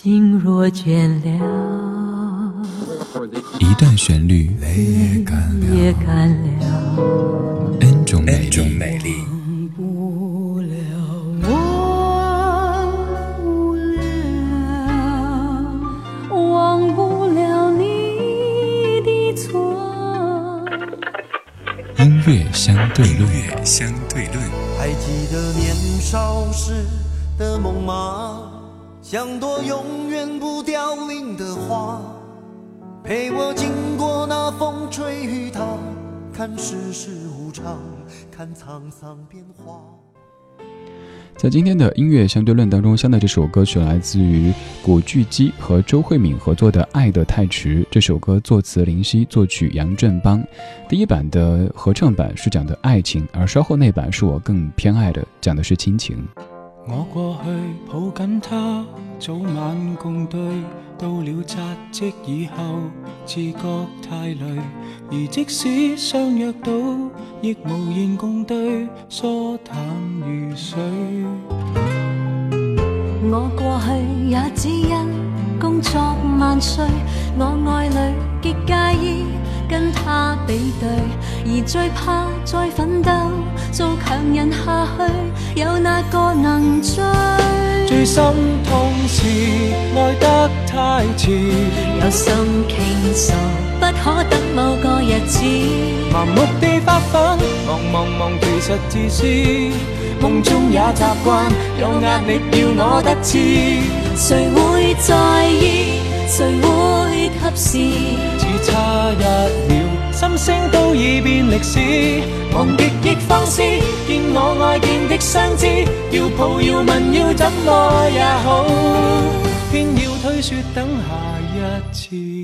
心若倦了，一段旋律也干了，N 种美丽。音乐相对论，音乐相对论。还记得年少时的梦吗？像朵永远不凋零的花，陪我经过那风吹雨打，看世事无常，看沧桑变化。在今天的音乐相对论当中，相的这首歌曲来自于古巨基和周慧敏合作的《爱得太迟》。这首歌作词林夕，作曲杨振邦。第一版的合唱版是讲的爱情，而稍后那版是我更偏爱的，讲的是亲情。我过去抱紧他，早晚共对，到了扎职以后，自觉太累，而即使相约到，亦无言共对，疏淡如水。我过去也只因工作万岁，我爱侣极介意跟他比对，而最怕再奋斗。做强人下去，有哪个能追？最心痛是爱得太迟，有心倾诉，不可等某个日子。盲目地发奋，忙忙忙，其实自私。梦中也习惯，有压力要我得志。谁会在意？谁会及时？只差一秒。心声都已变历史，忘极亦放肆，见我爱见的相知，要抱要吻要怎么也好，偏要推说等下一次。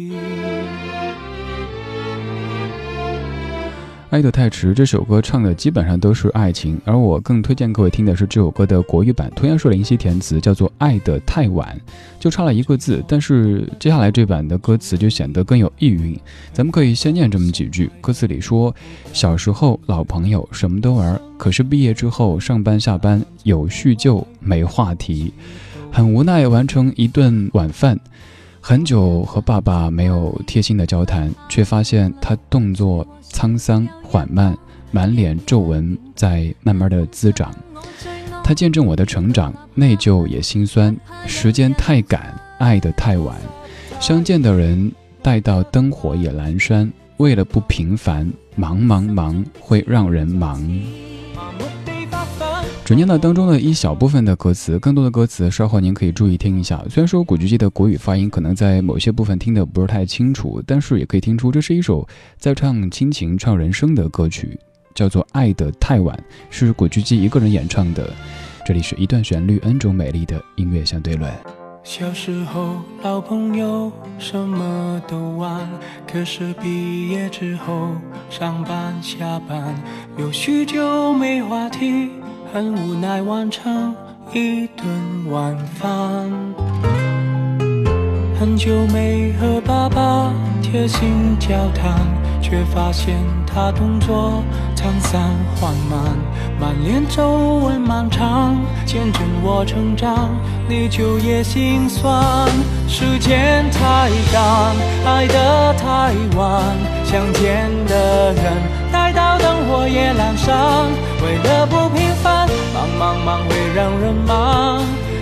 爱得太迟，这首歌唱的基本上都是爱情，而我更推荐各位听的是这首歌的国语版，同样是林夕填词，叫做《爱得太晚》，就差了一个字，但是接下来这版的歌词就显得更有意蕴。咱们可以先念这么几句，歌词里说：小时候老朋友什么都玩，可是毕业之后上班下班有叙旧没话题，很无奈完成一顿晚饭。很久和爸爸没有贴心的交谈，却发现他动作沧桑缓慢，满脸皱纹在慢慢的滋长。他见证我的成长，内疚也心酸。时间太赶，爱的太晚，相见的人待到灯火也阑珊。为了不平凡，忙忙忙会让人忙。只念到当中的一小部分的歌词，更多的歌词稍后您可以注意听一下。虽然说古巨基的国语发音可能在某些部分听得不是太清楚，但是也可以听出这是一首在唱亲情、唱人生的歌曲，叫做《爱得太晚》，是古巨基一个人演唱的。这里是一段旋律，N 种美丽的音乐相对论。小时候老朋友什么都玩，可是毕业之后上班下班有许久没话题。很无奈完成一顿晚饭，很久没和爸爸贴心交谈，却发现他动作沧桑缓慢，满脸皱纹漫长，见证我成长，你就也心酸。时间太赶，爱得太晚，相见的人。我也阑珊，为了不平凡，忙忙忙会让人忙。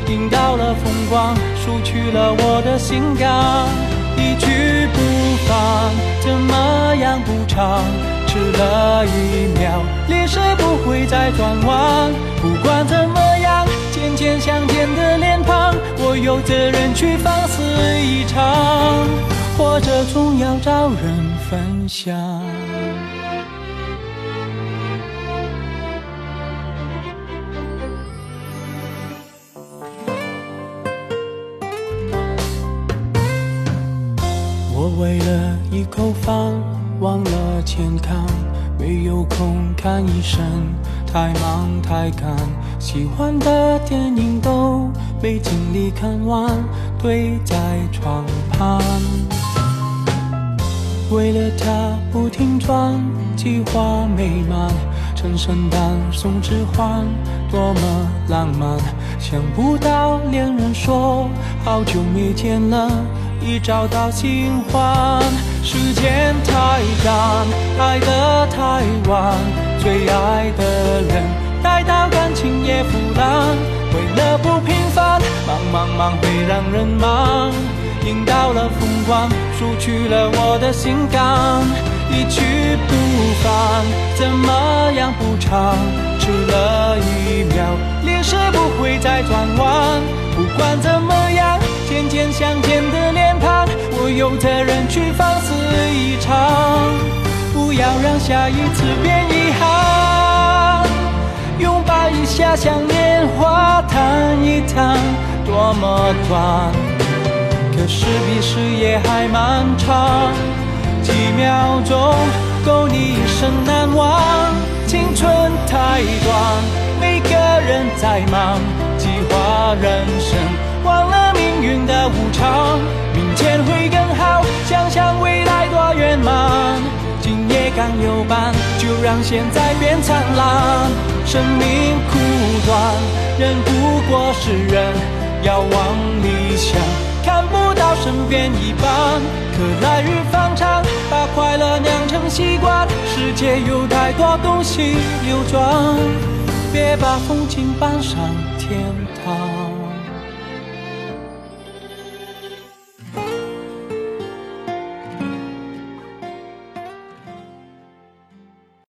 赢到了风光，输去了我的心肝。一去不返，怎么样补偿？迟了一秒，历史不会再转弯。不管怎么样，渐渐相见的脸庞，我有责任去放肆一场，活着总要找人分享。我为了一口饭，忘了健康，没有空看医生，太忙太赶，喜欢的电影都没精力看完，堆在床旁。为了他不停转，计划美满，趁圣诞送指环。多么浪漫。想不到恋人说好久没见了，已找到新欢。时间太赶，爱得太晚，最爱的人待到感情也腐烂。为了不平凡，忙忙忙会让人忙，赢到了风光，输去了我的心肝。一去不返，怎么样补偿？迟了一秒，脸是不会再转弯。不管怎么样，渐渐相见的脸庞，我有责任去放肆一场，不要让下一次变遗憾。拥抱一下，像年华谈一谈，多么短，可是比誓也还漫长。几秒钟够你一生难忘，青春太短，每个人在忙，计划人生，忘了命运的无常。明天会更好，想想未来多圆满。今夜刚有伴，就让现在变灿烂。生命苦短，人不过是人，要往理想，身边一半。可来日方长，把快乐酿成习惯。世界有太多东西流转，别把风景搬上天堂。